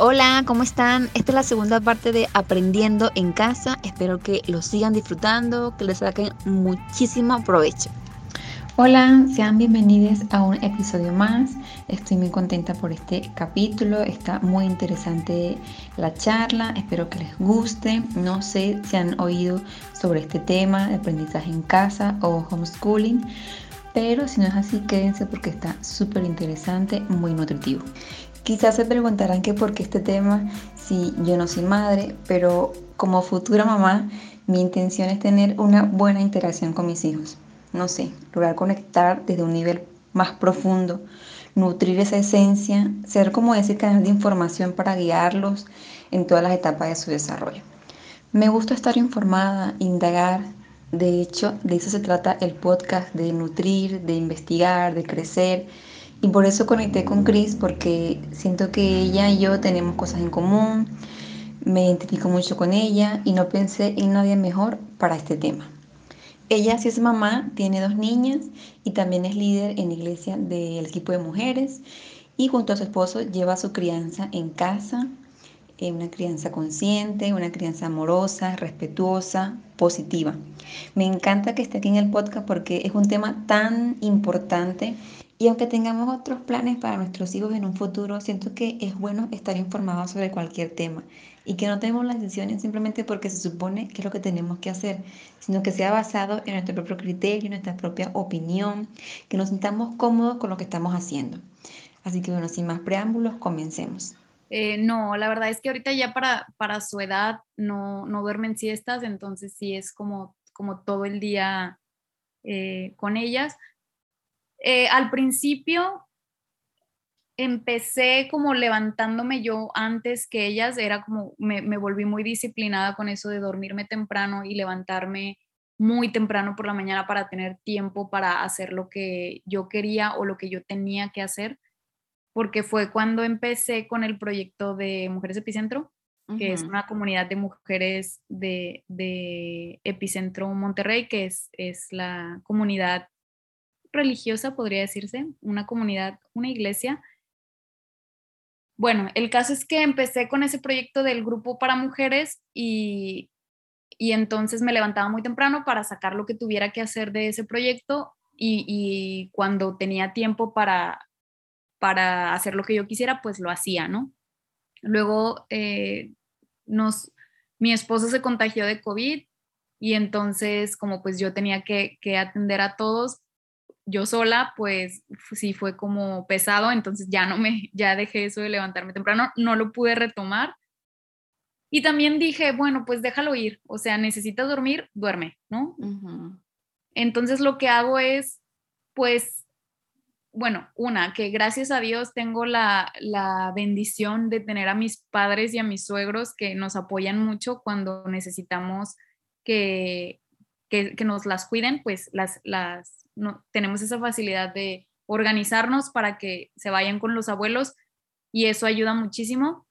Hola, ¿cómo están? Esta es la segunda parte de Aprendiendo en casa. Espero que lo sigan disfrutando, que les saquen muchísimo provecho. Hola, sean bienvenidos a un episodio más. Estoy muy contenta por este capítulo. Está muy interesante la charla. Espero que les guste. No sé si han oído sobre este tema de aprendizaje en casa o homeschooling. Pero si no es así, quédense porque está súper interesante, muy nutritivo. Quizás se preguntarán que por qué este tema si yo no soy madre, pero como futura mamá, mi intención es tener una buena interacción con mis hijos no sé, lograr conectar desde un nivel más profundo, nutrir esa esencia, ser como ese canal de información para guiarlos en todas las etapas de su desarrollo. Me gusta estar informada, indagar, de hecho, de eso se trata el podcast, de nutrir, de investigar, de crecer. Y por eso conecté con Chris, porque siento que ella y yo tenemos cosas en común, me identifico mucho con ella y no pensé en nadie mejor para este tema. Ella sí es mamá, tiene dos niñas y también es líder en la iglesia del equipo de mujeres y junto a su esposo lleva su crianza en casa, eh, una crianza consciente, una crianza amorosa, respetuosa, positiva. Me encanta que esté aquí en el podcast porque es un tema tan importante y aunque tengamos otros planes para nuestros hijos en un futuro, siento que es bueno estar informados sobre cualquier tema y que no tenemos las decisiones simplemente porque se supone que es lo que tenemos que hacer, sino que sea basado en nuestro propio criterio, en nuestra propia opinión, que nos sintamos cómodos con lo que estamos haciendo. Así que bueno, sin más preámbulos, comencemos. Eh, no, la verdad es que ahorita ya para, para su edad no, no duermen siestas, entonces sí es como, como todo el día eh, con ellas eh, al principio empecé como levantándome yo antes que ellas, era como, me, me, volví muy disciplinada con eso de dormirme temprano y levantarme muy temprano por la mañana para tener tiempo para hacer lo que yo quería o lo que yo tenía que hacer, porque fue cuando empecé con el proyecto de Mujeres Epicentro, que es una comunidad de mujeres de, de Epicentro Monterrey, que es, es la comunidad religiosa, podría decirse, una comunidad, una iglesia. Bueno, el caso es que empecé con ese proyecto del grupo para mujeres y, y entonces me levantaba muy temprano para sacar lo que tuviera que hacer de ese proyecto y, cuando tenía tiempo para, para hacer lo que yo quisiera, pues lo hacía, ¿no? Luego eh, nos, mi esposo se contagió de COVID y entonces como pues yo tenía que, que atender a todos, yo sola, pues sí fue como pesado, entonces ya no me, ya dejé eso de levantarme temprano, no lo pude retomar. Y también dije, bueno, pues déjalo ir, o sea, necesitas dormir, duerme, ¿no? Entonces lo que hago es, pues, bueno, una, que gracias a Dios tengo la, la bendición de tener a mis padres y a mis suegros que nos apoyan mucho cuando necesitamos que, que, que nos las cuiden, pues las, las no, tenemos esa facilidad de organizarnos para que se vayan con los abuelos y eso ayuda muchísimo.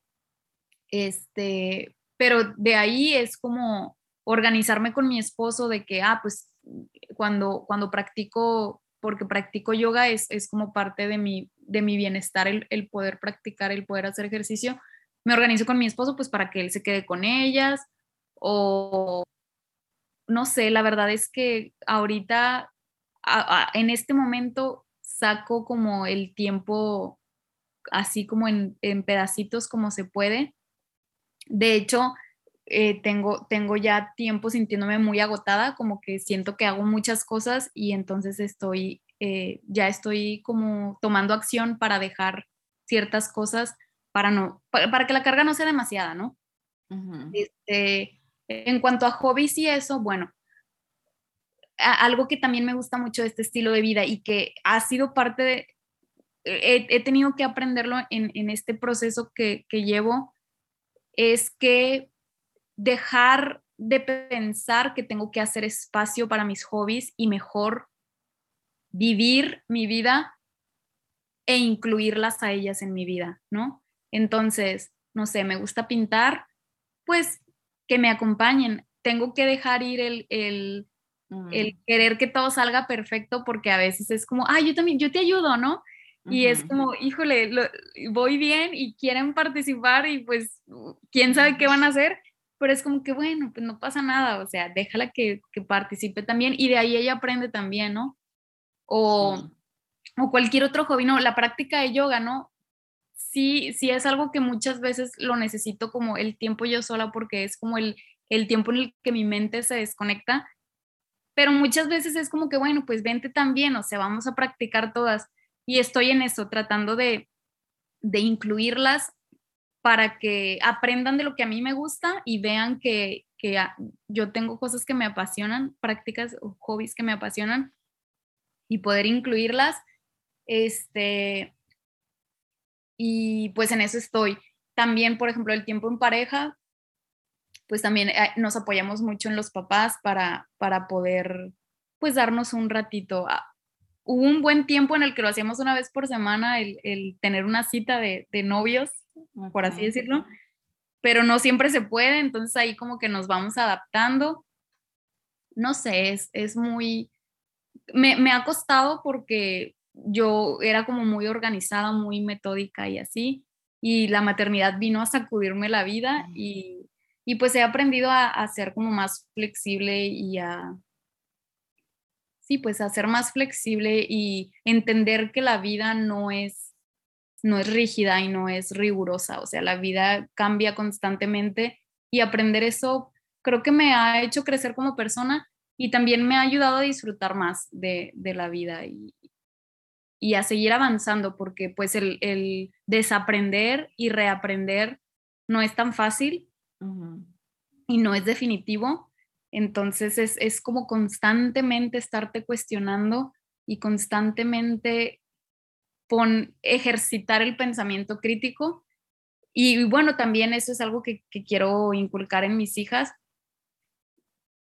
Este, pero de ahí es como organizarme con mi esposo de que, ah, pues cuando, cuando practico, porque practico yoga es, es como parte de mi, de mi bienestar el, el, poder practicar, el poder hacer ejercicio, me organizo con mi esposo pues para que él se quede con ellas o no sé, la verdad es que ahorita en este momento saco como el tiempo así como en, pedacitos como se puede. De hecho, eh, tengo, tengo ya tiempo sintiéndome muy agotada, como que siento que hago muchas cosas y entonces estoy eh, ya estoy como tomando acción para dejar ciertas cosas para no, para, que la carga no sea demasiada, ¿no? este, en cuanto a hobbies y eso, bueno, algo que también me gusta mucho de este estilo de vida y que ha sido parte de, he, tenido que aprenderlo en, en este proceso que, que llevo, es que dejar de pensar que tengo que hacer espacio para mis hobbies y mejor vivir mi vida e incluirlas a ellas en mi vida, ¿no? Entonces, no sé, me gusta pintar, pues que me acompañen. Tengo que dejar ir el, el, mm. querer que todo salga perfecto porque a veces es como, ay, yo también, yo te ayudo, ¿no? Y es como, híjole, voy bien y quieren participar y pues, quién sabe qué van a hacer pero es como que, bueno, pues no pasa nada, o sea, déjala que, que participe también y de ahí ella aprende también, ¿no? O, o cualquier otro hobby, ¿no? La práctica de yoga, ¿no? Sí, sí es algo que muchas veces lo necesito como el tiempo yo sola porque es como el, el tiempo en el que mi mente se desconecta, pero muchas veces es como que, bueno, pues vente también, o sea, vamos a practicar todas. Y estoy en eso, tratando de, de incluirlas para que aprendan de lo que a mí me gusta y vean que, yo tengo cosas que me apasionan, prácticas o hobbies que me apasionan y poder incluirlas. Este, y pues en eso estoy. También, por ejemplo, el tiempo en pareja, pues también eh, nos apoyamos mucho en los papás para, para poder pues darnos un ratito. Ah, hubo un buen tiempo en el que lo hacíamos una vez por semana, el, tener una cita de, de novios por así decirlo, pero no siempre se puede, entonces ahí como que nos vamos adaptando. No sé, es, es muy, me, me ha costado porque yo era como muy organizada, muy metódica y así, y la maternidad vino a sacudirme la vida y, y pues he aprendido a, ser como más flexible y a, sí, pues a ser más flexible y entender que la vida no es no es rígida y no es rigurosa, o sea, la vida cambia constantemente y aprender eso creo que me ha hecho crecer como persona y también me ha ayudado a disfrutar más de, la vida y, y, a seguir avanzando, porque pues el, desaprender y reaprender no es tan fácil y no es definitivo. Entonces es, es como constantemente estarte cuestionando y constantemente pon, ejercitar el pensamiento crítico. Y bueno, también eso es algo que, quiero inculcar en mis hijas.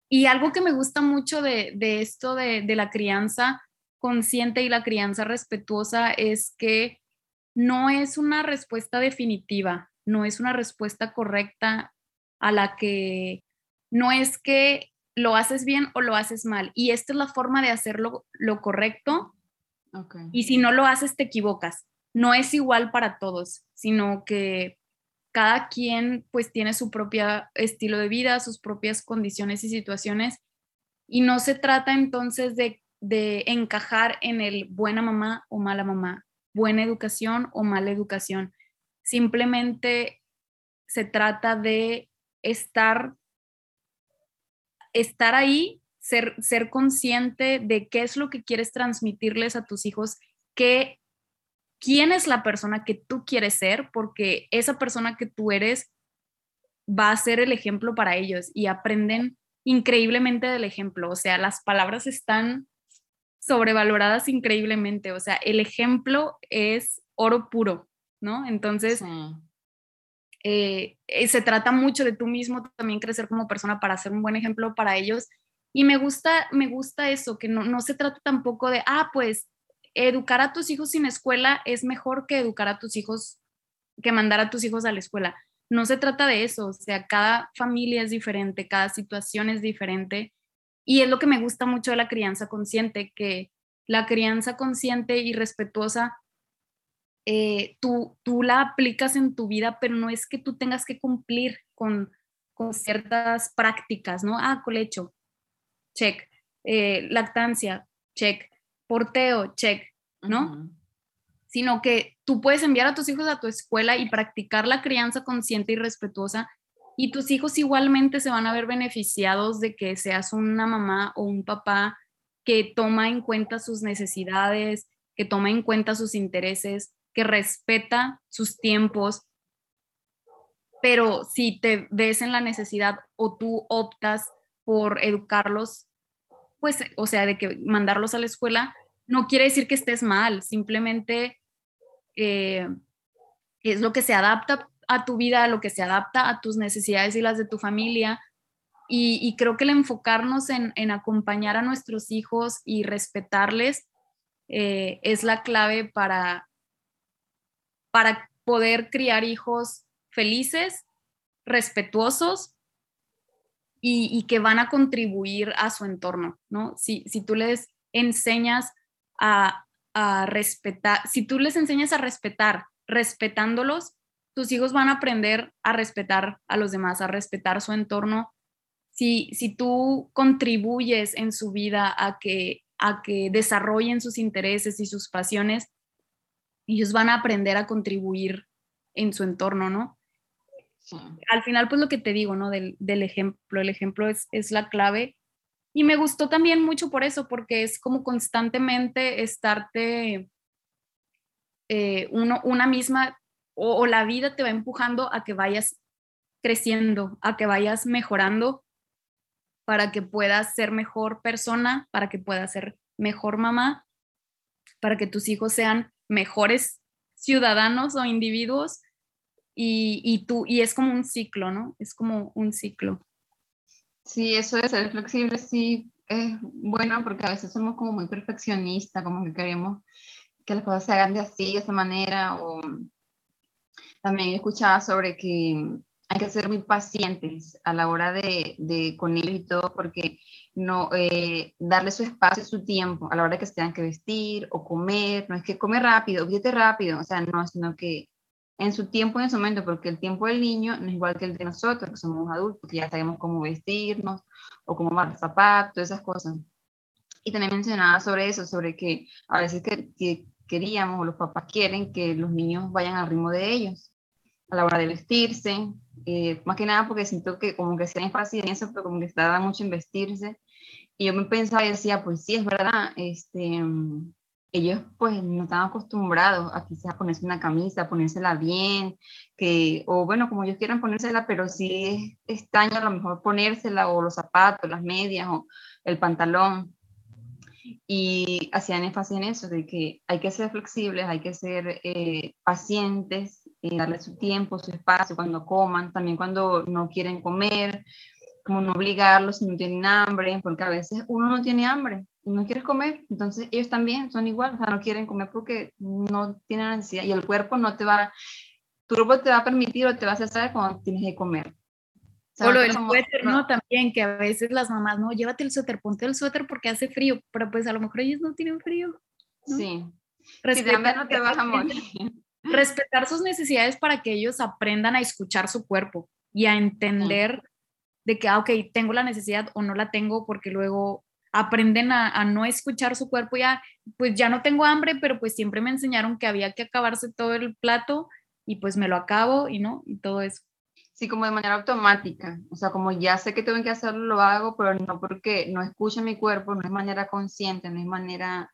Y algo que me gusta mucho de, esto de, de la crianza consciente y la crianza respetuosa es que no es una respuesta definitiva, no es una respuesta correcta a la que no es que lo haces bien o lo haces mal. Y esta es la forma de hacerlo lo correcto y si no lo haces, te equivocas. No es igual para todos, sino que cada quien pues tiene su propio estilo de vida, sus propias condiciones y situaciones. Y no se trata entonces de, de encajar en el buena mamá o mala mamá, buena educación o mala educación. Simplemente se trata de estar, estar ahí ser, consciente de qué es lo que quieres transmitirles a tus hijos, qué, quién es la persona que tú quieres ser, porque esa persona que tú eres va a ser el ejemplo para ellos y aprenden increíblemente del ejemplo. O sea, las palabras están sobrevaloradas increíblemente. O sea, el ejemplo es oro puro, ¿no? Entonces, eh, eh, se trata mucho de tú mismo también crecer como persona para ser un buen ejemplo para ellos y me gusta, me gusta eso, que no, se trata tampoco de, ah, pues educar a tus hijos sin escuela es mejor que educar a tus hijos, que mandar a tus hijos a la escuela. No se trata de eso, o sea, cada familia es diferente, cada situación es diferente. Y es lo que me gusta mucho de la crianza consciente, que la crianza consciente y respetuosa, eh, tú, tú la aplicas en tu vida, pero no es que tú tengas que cumplir con, con ciertas prácticas, ¿no? Ah, colecho, check. Eh, lactancia, check. Porteo, check, ¿no? Sino que tú puedes enviar a tus hijos a tu escuela y practicar la crianza consciente y respetuosa y tus hijos igualmente se van a ver beneficiados de que seas una mamá o un papá que toma en cuenta sus necesidades, que toma en cuenta sus intereses, que respeta sus tiempos. Pero si te ves en la necesidad o tú optas por educarlos, pues, o sea, de que mandarlos a la escuela, no quiere decir que estés mal, simplemente eh, es lo que se adapta a tu vida, lo que se adapta a tus necesidades y las de tu familia. Y, creo que el enfocarnos en, acompañar a nuestros hijos y respetarles eh, es la clave para, para poder criar hijos felices, respetuosos y, que van a contribuir a su entorno, ¿no? Si, si tú les enseñas a, a respetar, si tú les enseñas a respetar, respetándolos, tus hijos van a aprender a respetar a los demás, a respetar su entorno. Si, si tú contribuyes en su vida a que, a que desarrollen sus intereses y sus pasiones, ellos van a aprender a contribuir en su entorno, ¿no? Al final, pues lo que te digo, ¿no? Del, ejemplo, el ejemplo es, es la clave. Y me gustó también mucho por eso, porque es como constantemente estarte eh, uno, una misma o, la vida te va empujando a que vayas creciendo, a que vayas mejorando para que puedas ser mejor persona, para que puedas ser mejor mamá, para que tus hijos sean mejores ciudadanos o individuos y, y, tú, y es como un ciclo, ¿no? Es como un ciclo. Sí, eso de ser flexible sí es bueno porque a veces somos como muy perfeccionistas, como que queremos que las cosas se hagan de así, de esa manera, o también he escuchado sobre que hay que ser muy pacientes a la hora de, de con ellos y todo, porque no eh, darle su espacio, su tiempo a la hora que se tengan que vestir o comer, no es que come rápido, vete rápido, o sea, no, sino que en su tiempo, en su momento, porque el tiempo del niño no es igual que el de nosotros, que somos adultos, que ya sabemos cómo vestirnos o cómo tomar zapatos, esas cosas. Y también mencionaba sobre eso, sobre que a veces que, que queríamos o los papás quieren que los niños vayan al ritmo de ellos a la hora de vestirse, eh, más que nada porque siento que como que se énfasis en eso, pero como que estaba mucho en vestirse. Y yo me pensaba y decía, pues sí, es verdad, este, ellos pues no están acostumbrados a quizás ponerse una camisa, ponérsela bien, que, o bueno, como ellos quieran ponérsela, pero si es extraño a lo mejor ponérsela, o los zapatos, las medias, o el pantalón. Y hacían énfasis en eso, de que hay que ser flexibles, hay que ser eh, pacientes, y darle su tiempo, su espacio cuando coman, también cuando no quieren comer, como no obligarlos si no tienen hambre, porque a veces uno no tiene hambre y no quiere comer, entonces ellos también son igual, o sea, no quieren comer porque no tienen ansiedad y el cuerpo no te va, tu cuerpo te va a permitir o te va a hacer saber cuando tienes que comer. O, lo del suéter, ¿no? También, que a veces las mamás, no, llévate el suéter, ponte el suéter porque hace frío, pero pues a lo mejor ellos no tienen frío. Sí. Si de hambre no te vas a morir. Respetar sus necesidades para que ellos aprendan a escuchar su cuerpo y a entender de que, ah, ok, tengo la necesidad o no la tengo, porque luego aprenden a, no escuchar su cuerpo, ya, pues ya no tengo hambre, pero pues siempre me enseñaron que había que acabarse todo el plato y pues me lo acabo y no, y todo eso. Sí, como de manera automática. O sea, como ya sé que tengo que hacerlo, lo hago, pero no porque no escucho mi cuerpo, no es manera consciente, no es manera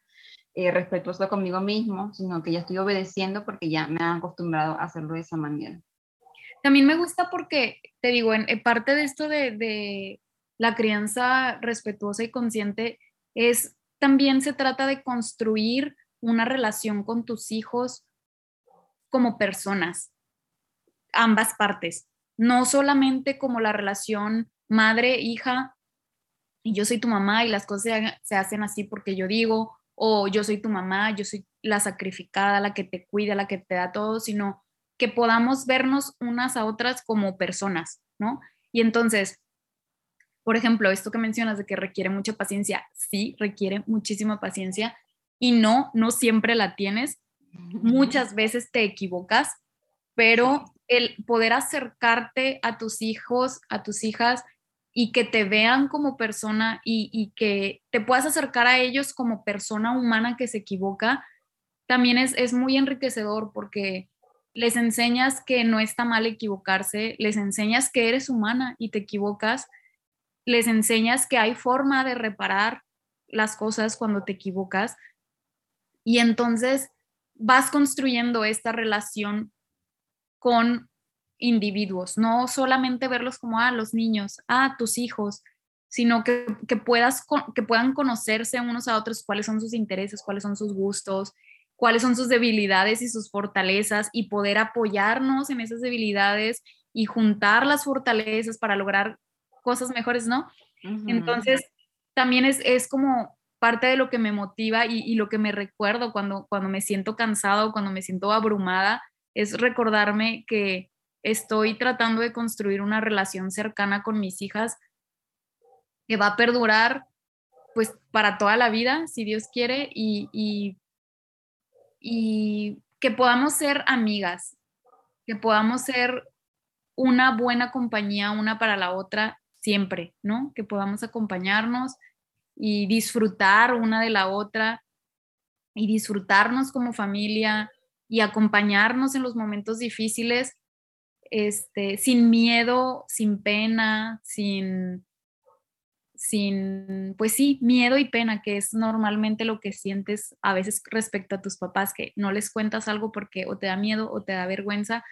eh, respetuosa conmigo mismo, sino que ya estoy obedeciendo porque ya me han acostumbrado a hacerlo de esa manera. También me gusta porque, te digo, en, parte de esto de, de la crianza respetuosa y consciente es también se trata de construir una relación con tus hijos como personas, ambas partes no solamente como la relación madre-hija, y yo soy tu mamá y las cosas se, hacen así porque yo digo, o yo soy tu mamá, yo soy la sacrificada, la que te cuida, la que te da todo, sino que podamos vernos unas a otras como personas, ¿no? Y entonces, por ejemplo, esto que mencionas de que requiere mucha paciencia, sí, requiere muchísima paciencia y no, no siempre la tienes. Muchas veces te equivocas, pero el poder acercarte a tus hijos, a tus hijas y que te vean como persona y, que te puedas acercar a ellos como persona humana que se equivoca, también es, es muy enriquecedor porque les enseñas que no está mal equivocarse, les enseñas que eres humana y te equivocas, les enseñas que hay forma de reparar las cosas cuando te equivocas. Y entonces vas construyendo esta relación con individuos, no solamente verlos como, a ah, los niños, ah, tus hijos, sino que, que, puedas, que puedan conocerse unos a otros cuáles son sus intereses, cuáles son sus gustos, cuáles son sus debilidades y sus fortalezas y poder apoyarnos en esas debilidades y juntar las fortalezas para lograr cosas mejores, ¿no? Entonces, también es, es, como parte de lo que me motiva y, y, lo que me recuerdo cuando, cuando me siento cansado, cuando me siento abrumada, es recordarme que estoy tratando de construir una relación cercana con mis hijas que va a perdurar pues para toda la vida, si Dios quiere, y, y y que podamos ser amigas, que podamos ser una buena compañía una para la otra siempre, ¿no? Que podamos acompañarnos y disfrutar una de la otra y disfrutarnos como familia y acompañarnos en los momentos difíciles este, sin miedo, sin pena, sin, sin, pues sí, miedo y pena, que es normalmente lo que sientes a veces respecto a tus papás, que no les cuentas algo porque o te da miedo o te da vergüenza.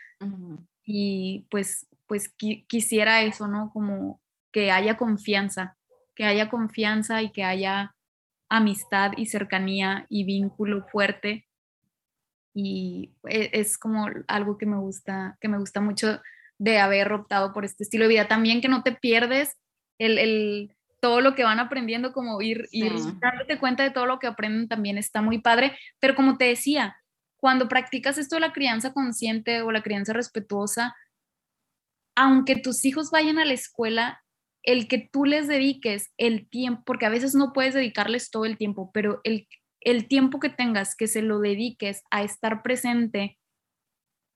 Y pues, pues quisiera eso, ¿no? Como que haya confianza, que haya confianza y que haya amistad y cercanía y vínculo fuerte. Y e, es como algo que me gusta, que me gusta mucho de haber optado por este estilo de vida. También que no te pierdes el, el todo lo que van aprendiendo, como ir, ir dándote cuenta de todo lo que aprenden también está muy padre. Pero como te decía, cuando practicas esto de la crianza consciente o la crianza respetuosa, aunque tus hijos vayan a la escuela, el que tú les dediques el tiempo, porque a veces no puedes dedicarles todo el tiempo, pero el, el tiempo que tengas, que se lo dediques a estar presente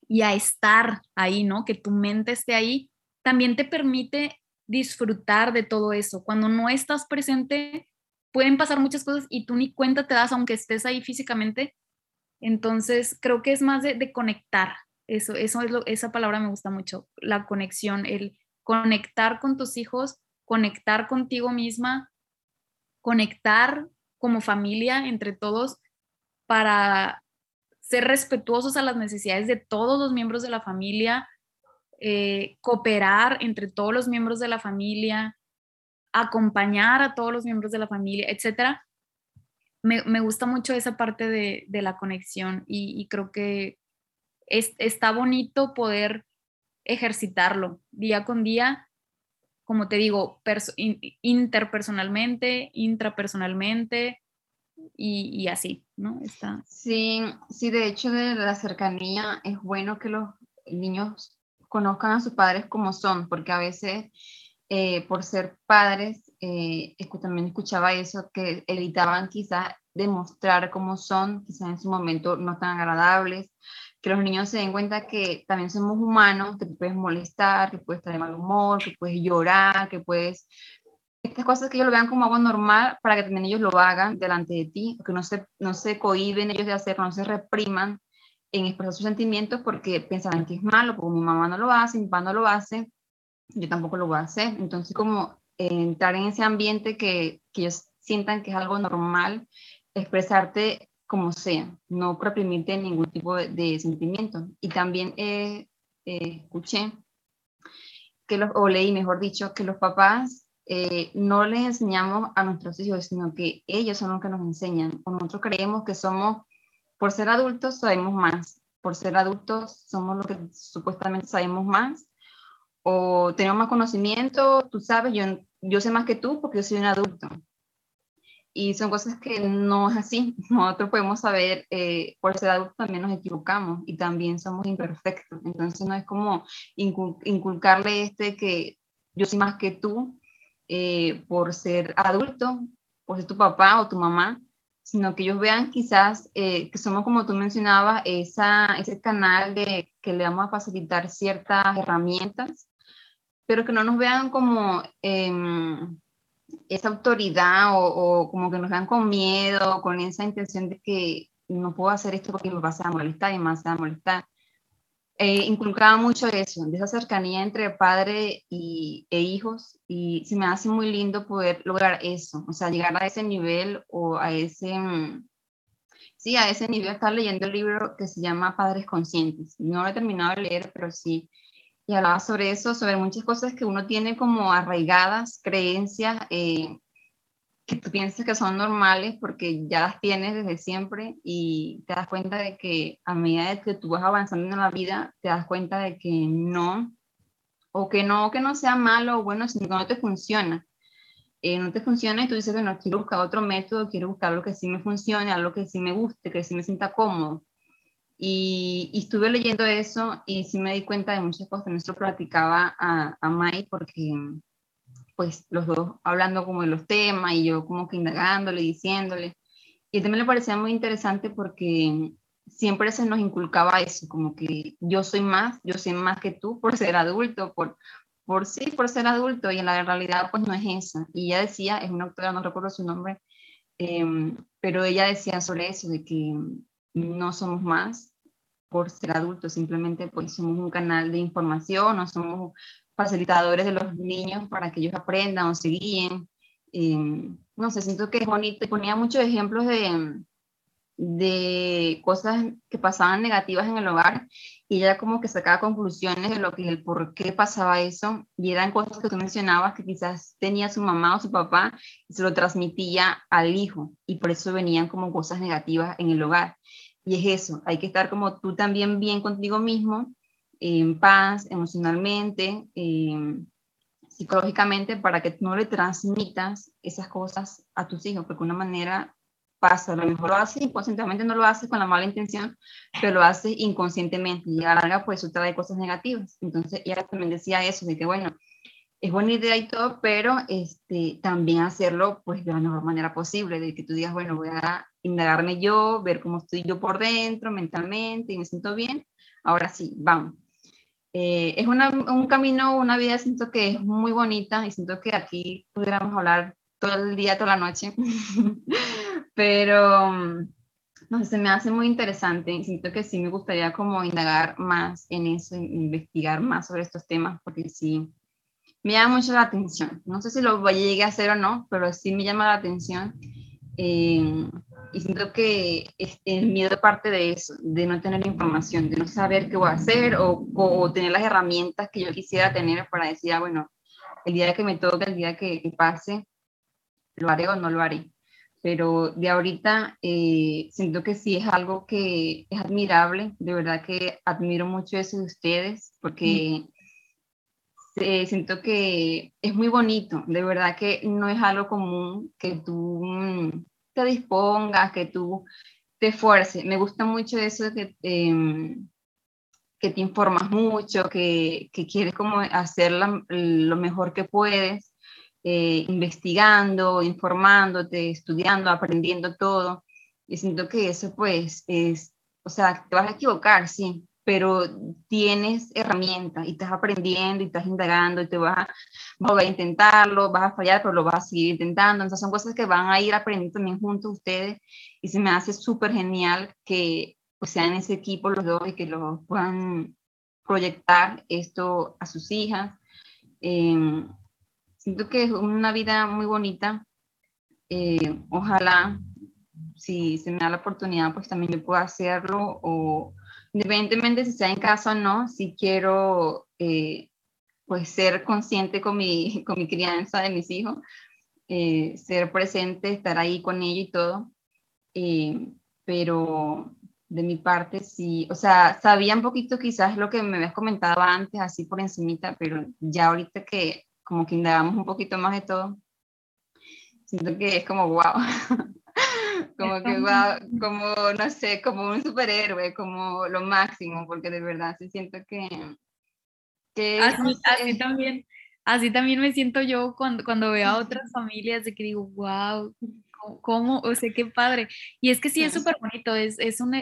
y a estar ahí, ¿no? Que tu mente esté ahí, también te permite disfrutar de todo eso. Cuando no estás presente, pueden pasar muchas cosas y tú ni cuenta te das aunque estés ahí físicamente. Entonces, creo que es más de, conectar. Eso, eso es lo, esa palabra me gusta mucho, la conexión, el conectar con tus hijos, conectar contigo misma, conectar como familia entre todos para ser respetuosos a las necesidades de todos los miembros de la familia, eh, cooperar entre todos los miembros de la familia, acompañar a todos los miembros de la familia, etcétera. Me, gusta mucho esa parte de, la conexión y, creo que es, está bonito poder ejercitarlo día con día, como te digo, interpersonalmente, intrapersonalmente y, así, ¿no? Está. Sí, sí, de hecho de la cercanía es bueno que los niños conozcan a sus padres como son, porque a veces eh, por ser padres, eh, también escuchaba eso, que evitaban quizás demostrar cómo son, quizás en su momento no tan agradables, que los niños se den cuenta que también somos humanos, que te puedes molestar, que puedes estar de mal humor, que puedes llorar, que puedes... Estas cosas que ellos lo vean como algo normal para que también ellos lo hagan delante de ti, que no se, no se cohiben ellos de hacerlo, no se repriman, en expresar sus sentimientos porque pensarán que es malo, porque mi mamá no lo hace, mi papá no lo hace, yo tampoco lo voy a hacer. Entonces, como entrar en ese ambiente que, que ellos sientan que es algo normal, expresarte como sea, no reprimirte ningún tipo de, sentimiento. Y también eh, escuché que los, o mejor dicho, que los papás eh, no les enseñamos a nuestros hijos, sino que ellos son los que nos enseñan. O nosotros creemos que somos por ser adultos sabemos más, por ser adultos somos lo que supuestamente sabemos más, o tenemos más conocimiento, tú sabes, yo, yo sé más que tú porque yo soy un adulto. Y son cosas que no es así. Nosotros podemos saber, eh, por ser adultos también nos equivocamos y también somos imperfectos. Entonces no es como inculcarle este que yo soy más que tú eh, por ser adulto, por ser tu papá o tu mamá, sino que ellos vean quizás eh, que somos, como tú mencionabas, esa, ese canal de que le vamos a facilitar ciertas herramientas, pero que no nos vean como em, esa autoridad o, o, como que nos vean con miedo, con esa intención de que no puedo hacer esto porque me va a molestar y me va a molestar. eh, inculcaba mucho eso, de esa cercanía entre padre y, e hijos, y se me hace muy lindo poder lograr eso, o sea, llegar a ese nivel o a ese, sí, a ese nivel, estar leyendo el libro que se llama Padres Conscientes. No lo he terminado de leer, pero sí, y hablaba sobre eso, sobre muchas cosas que uno tiene como arraigadas, creencias, eh, que tú piensas que son normales porque ya las tienes desde siempre y te das cuenta de que a medida de que tú vas avanzando en la vida, te das cuenta de que no, o que no, que no sea malo o bueno, sino que no te funciona. Eh, no te funciona y tú dices, bueno, quiero buscar otro método, quiero buscar algo que sí me funcione, algo que sí me guste, que sí me sienta cómodo. Y, estuve leyendo eso y sí me di cuenta de muchas cosas. Esto platicaba a, a Mai porque pues los dos hablando como de los temas y yo como que indagándole, diciéndole. Y también le parecía muy interesante porque siempre se nos inculcaba eso, como que yo soy más, yo soy más que tú por ser adulto, por, por sí, por ser adulto, y en la realidad pues no es esa. Y ella decía, es una doctora, no recuerdo su nombre, em, pero ella decía sobre eso, de que no somos más por ser adultos, simplemente pues somos un canal de información, no somos facilitadores de los niños para que ellos aprendan o se guíen. Eh, no sé, siento que es bonito. Ponía muchos ejemplos de, de cosas que pasaban negativas en el hogar y ella como que sacaba conclusiones de lo que el por qué pasaba eso y eran cosas que tú mencionabas que quizás tenía su mamá o su papá y se lo transmitía al hijo y por eso venían como cosas negativas en el hogar. Y es eso, hay que estar como tú también bien contigo mismo en paz emocionalmente, em, psicológicamente, para que no le transmitas esas cosas a tus hijos, porque una manera pasa, a lo mejor lo haces inconscientemente, no lo haces con la mala intención, pero lo haces inconscientemente y a la larga pues eso trae cosas negativas. Entonces ella también decía eso, de que bueno, es buena idea y todo, pero este, también hacerlo pues de la mejor manera posible, de que tú digas, bueno, voy a indagarme yo, ver cómo estoy yo por dentro, mentalmente, y me siento bien, ahora sí, vamos. Eh, es un camino, una vida, siento que es muy bonita y siento que aquí pudiéramos hablar todo el día, toda la noche, pero no sé, se me hace muy interesante y siento que sí me gustaría como indagar más en eso, investigar más sobre estos temas, porque sí, me llama mucho la atención. No sé si lo llegué a hacer o no, pero sí me llama la atención. Eh, y siento que el miedo parte de eso, de no tener información, de no saber qué voy a hacer o, o, tener las herramientas que yo quisiera tener para decir, ah, bueno, el día que me toque, el día que, pase, lo haré o no lo haré. Pero de ahorita eh, siento que sí es algo que es admirable, de verdad que admiro mucho eso de ustedes, porque mm. siento que es muy bonito, de verdad que no es algo común que tú mm, te dispongas, que tú te esfuerces. Me gusta mucho eso de que, em, que te informas mucho, que, que quieres como hacer lo mejor que puedes, eh, investigando, informándote, estudiando, aprendiendo todo. Y siento que eso pues es, o sea, te vas a equivocar, sí, pero tienes herramientas y estás aprendiendo y estás indagando y te vas a, a intentarlo, vas a fallar, pero lo vas a seguir intentando. Entonces son cosas que van a ir aprendiendo también juntos ustedes y se me hace súper genial que pues, sean ese equipo los dos y que lo puedan proyectar esto a sus hijas. Em, siento que es una vida muy bonita. Eh, ojalá, si se me da la oportunidad, pues también yo pueda hacerlo o independientemente si sea en casa o no, si quiero eh, pues ser consciente con mi, con mi crianza de mis hijos, eh, ser presente, estar ahí con ellos y todo. Eh, pero de mi parte sí, o sea, sabía un poquito quizás lo que me habías comentado antes, así por encimita, pero ya ahorita que como que indagamos un poquito más de todo, siento que es como wow. como que va, como, no sé, como un superhéroe, como lo máximo, porque de verdad sí siento que... que así, también, así también me siento yo cuando, cuando veo a otras familias de que digo, wow, ¿cómo? O sea, qué padre. Y es que sí es súper bonito, es, es, un,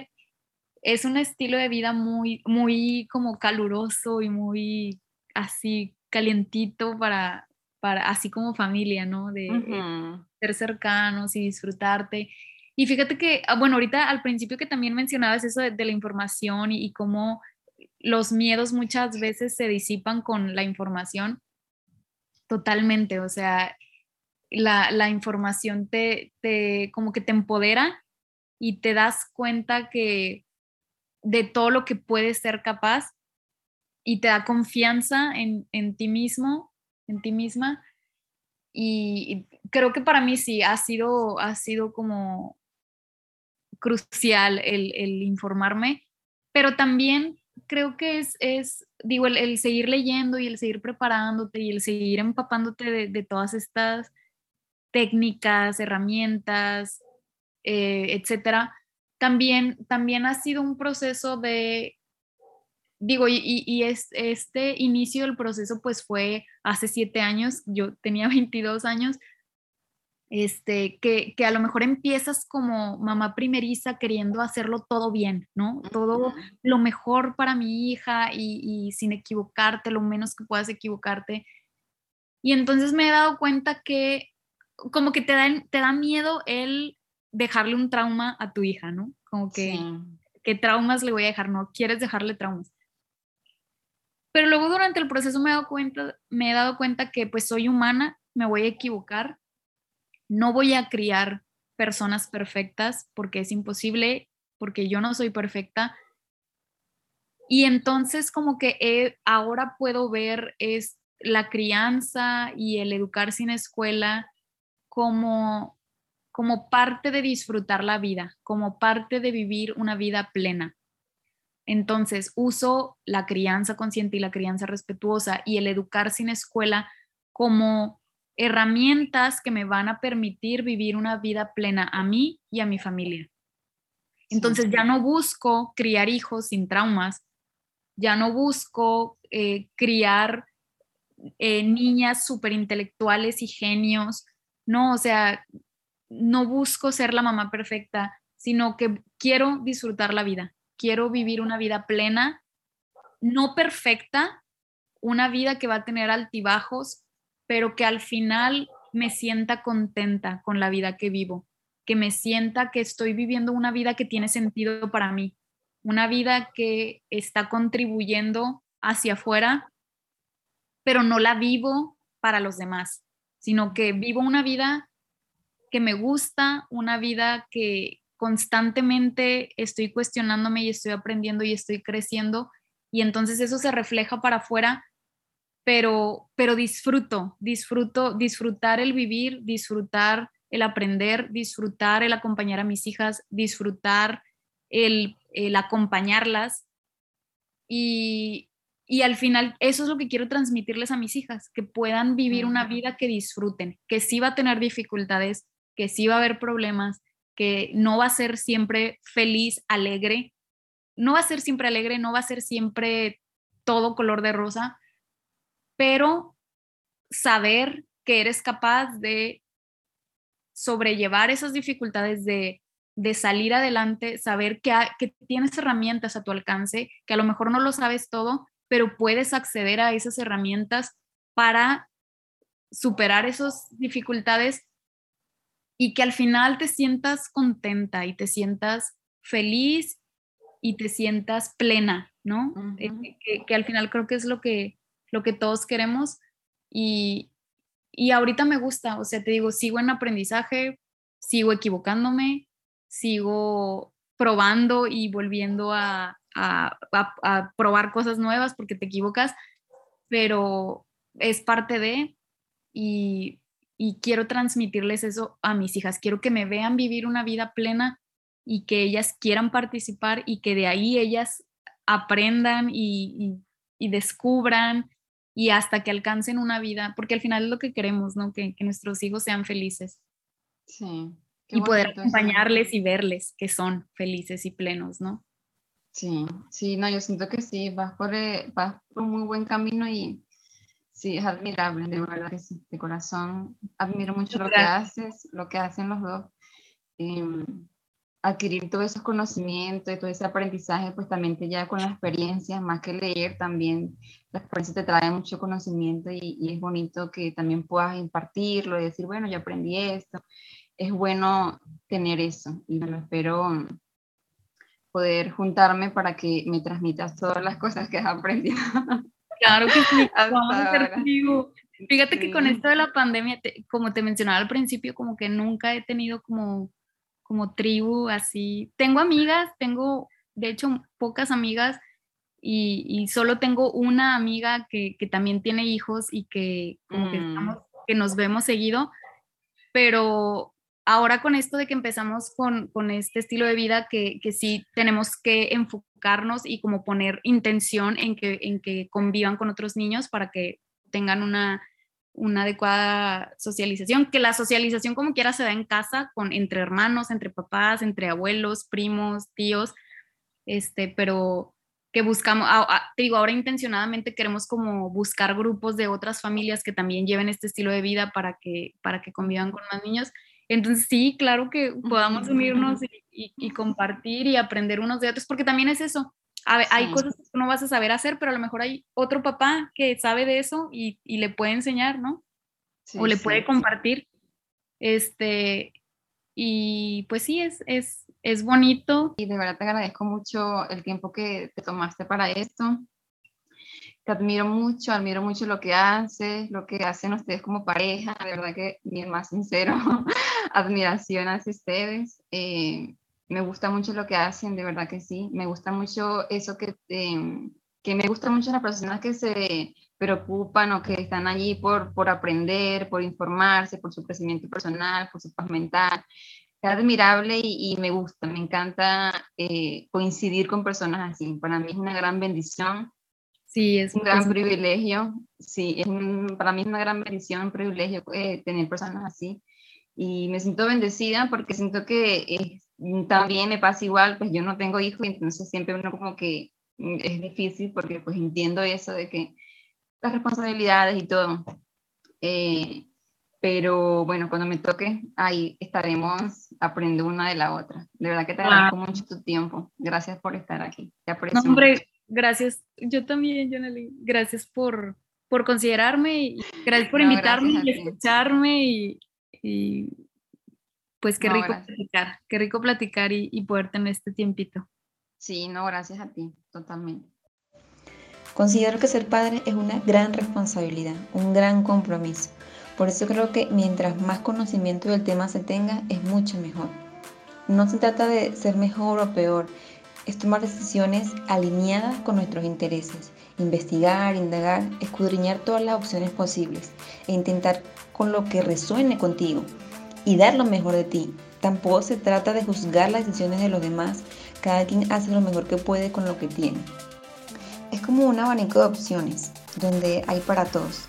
es un estilo de vida muy, muy como caluroso y muy así calientito para, para así como familia, ¿no? De ser cercanos y disfrutarte. Y fíjate que, ah, bueno, ahorita al principio que también mencionabas eso de, la información y, cómo los miedos muchas veces se disipan con la información totalmente, o sea, la, información te, te, como que te empodera y te das cuenta que de todo lo que puedes ser capaz y te da confianza en, ti mismo, en ti misma. Y, creo que para mí sí ha sido, ha sido como crucial el, el informarme, pero también creo que es, es digo, el, seguir leyendo y el seguir preparándote y el seguir empapándote de, todas estas técnicas, herramientas, eh, etcétera, también, también ha sido un proceso de, digo, y, y, es, este inicio del proceso pues fue hace siete años, yo tenía 22 años, este, que, que, a lo mejor empiezas como mamá primeriza queriendo hacerlo todo bien, ¿no? Todo lo mejor para mi hija y, y, sin equivocarte, lo menos que puedas equivocarte. Y entonces me he dado cuenta que como que te da, te da miedo el dejarle un trauma a tu hija, ¿no? Como que, ¿qué traumas le voy a dejar? No quieres dejarle traumas. Pero luego durante el proceso me he dado cuenta, me he dado cuenta que pues soy humana, me voy a equivocar no voy a criar personas perfectas porque es imposible, porque yo no soy perfecta. Y entonces como que ahora puedo ver es la crianza y el educar sin escuela como, como parte de disfrutar la vida, como parte de vivir una vida plena. Entonces uso la crianza consciente y la crianza respetuosa y el educar sin escuela como herramientas que me van a permitir vivir una vida plena a mí y a mi familia. Entonces ya no busco criar hijos sin traumas, ya no busco eh, criar eh, niñas súper intelectuales y genios, no, o sea, no busco ser la mamá perfecta, sino que quiero disfrutar la vida, quiero vivir una vida plena, no perfecta, una vida que va a tener altibajos, pero que al final me sienta contenta con la vida que vivo, que me sienta que estoy viviendo una vida que tiene sentido para mí, una vida que está contribuyendo hacia afuera, pero no la vivo para los demás, sino que vivo una vida que me gusta, una vida que constantemente estoy cuestionándome y estoy aprendiendo y estoy creciendo y entonces eso se refleja para afuera pero, pero disfruto, disfruto, disfrutar el vivir, disfrutar el aprender, disfrutar el acompañar a mis hijas, disfrutar el, acompañarlas. Y, y al final eso es lo que quiero transmitirles a mis hijas, que puedan vivir una vida que disfruten, que sí va a tener dificultades, que sí va a haber problemas, que no va a ser siempre feliz, alegre, no va a ser siempre alegre, no va a ser siempre todo color de rosa, pero saber que eres capaz de sobrellevar esas dificultades, de, salir adelante, saber que, que tienes herramientas a tu alcance, que a lo mejor no lo sabes todo, pero puedes acceder a esas herramientas para superar esas dificultades y que al final te sientas contenta y te sientas feliz y te sientas plena, ¿no? Eh, que, al final creo que es lo que, lo que todos queremos y, y ahorita me gusta, o sea, te digo, sigo en aprendizaje, sigo equivocándome, sigo probando y volviendo a, a, a, probar cosas nuevas porque te equivocas, pero es parte de y, y quiero transmitirles eso a mis hijas, quiero que me vean vivir una vida plena y que ellas quieran participar y que de ahí ellas aprendan y, y, y descubran y hasta que alcancen una vida, porque al final es lo que queremos, ¿no? Que, nuestros hijos sean felices. Sí. Y poder acompañarles y verles que son felices y plenos, ¿no? Sí, sí, no, yo siento que sí, vas por, eh, vas por un muy buen camino y sí, es admirable, de verdad que sí, de corazón. Admiro mucho lo que haces, lo que hacen los dos. Em, adquirir todos esos conocimientos y todo ese aprendizaje, pues también te lleva con la experiencia, más que leer, también la experiencia te trae mucho conocimiento y, es bonito que también puedas impartirlo y decir, bueno, yo aprendí esto. Es bueno tener eso y me lo espero poder juntarme para que me transmitas todas las cosas que has aprendido. Claro que sí, vamos a hacer Fíjate que con esto de la pandemia, como te mencionaba al principio, como que nunca he tenido como, como tribu así. Tengo amigas, tengo de hecho pocas amigas y, solo tengo una amiga que, también tiene hijos y que como que, mm. que, nos vemos seguido, pero ahora con esto de que empezamos con, con este estilo de vida, que, que, sí tenemos que enfocarnos y como poner intención en que, en que convivan con otros niños para que tengan una, una adecuada socialización, que la socialización como quiera se da en casa, con, entre hermanos, entre papás, entre abuelos, primos, tíos, este, pero que buscamos, te digo, ahora intencionadamente queremos como buscar grupos de otras familias que también lleven este estilo de vida para que, para que convivan con más niños. Entonces sí, claro que podamos unirnos y, y, compartir y aprender unos de otros, porque también es eso. Hay cosas que no vas a saber hacer, pero a lo mejor hay otro papá que sabe de eso y, y le puede enseñar, ¿no? o le puede compartir. Este, y pues sí, es, es, es bonito. Y de verdad te agradezco mucho el tiempo que te tomaste para esto. Te admiro mucho, admiro mucho lo que haces, lo que hacen ustedes como pareja. De verdad que mi más sincero admiración hacia ustedes. Eh, me gusta mucho lo que hacen, de verdad que sí. Me gusta mucho eso que, eh, que me gusta mucho las personas que se preocupan o que están allí por, por aprender, por informarse, por su crecimiento personal, por su paz mental es admirable y, me gusta, me encanta eh, coincidir con personas así. Para mí es una gran bendición. Sí, es un gran privilegio. Sí, es para mí es una gran bendición, un privilegio eh, tener personas así. Y me siento bendecida porque siento que también me pasa igual, pues yo no tengo hijos, entonces siempre uno como que mm, es difícil porque pues entiendo eso de que las responsabilidades y todo. Eh, pero bueno, cuando me toque, ahí estaremos aprendiendo una de la otra. De verdad que te agradezco mucho tu tiempo. Gracias por estar aquí. Te aprecio. hombre, gracias. Yo también, Jonely. Gracias por, por considerarme y gracias por invitarme y escucharme y, pues qué rico platicar, qué rico platicar y, y poder tener este tiempito. Sí, no, gracias a ti, totalmente. Considero que ser padre es una gran responsabilidad, un gran compromiso por eso creo que mientras más conocimiento del tema se tenga, es mucho mejor. No se trata de ser mejor o peor, es tomar decisiones alineadas con nuestros intereses, investigar, indagar, escudriñar todas las opciones posibles e intentar con lo que resuene contigo y dar lo mejor de ti. Tampoco se trata de juzgar las decisiones de los demás, cada quien hace lo mejor que puede con lo que tiene. Es como un abanico de opciones, donde hay para todos.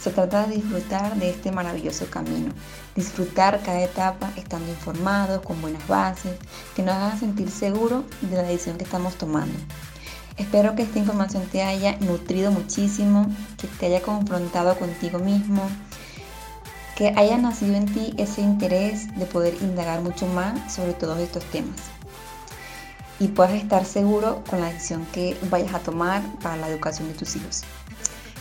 Se trata de disfrutar de este maravilloso camino, disfrutar cada etapa estando informados, con buenas bases, que nos hagan sentir seguros de la decisión que estamos tomando. Espero que esta información te haya nutrido muchísimo, que te haya confrontado contigo mismo, que haya nacido en ti ese interés de poder indagar mucho más sobre todos estos temas y puedas estar seguro con la decisión que vayas a tomar para la educación de tus hijos.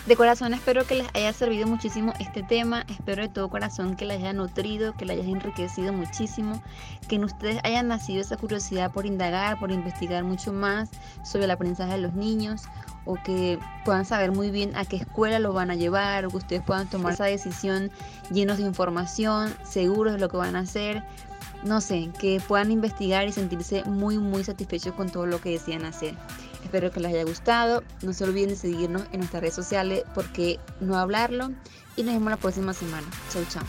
De corazón espero que les haya servido muchísimo este tema, espero de todo corazón que les haya nutrido, que les haya enriquecido muchísimo, que en ustedes haya nacido esa curiosidad por indagar, por investigar mucho más sobre el aprendizaje de los niños o que puedan saber muy bien a qué escuela lo van a llevar o que ustedes puedan tomar esa decisión llenos de información, seguros de lo que van a hacer, no sé, que puedan investigar y sentirse muy muy satisfechos con todo lo que decían hacer. Espero que les haya gustado. No se olviden de seguirnos en nuestras redes sociales porque no hablarlo. Y nos vemos la próxima semana. Chau, chao.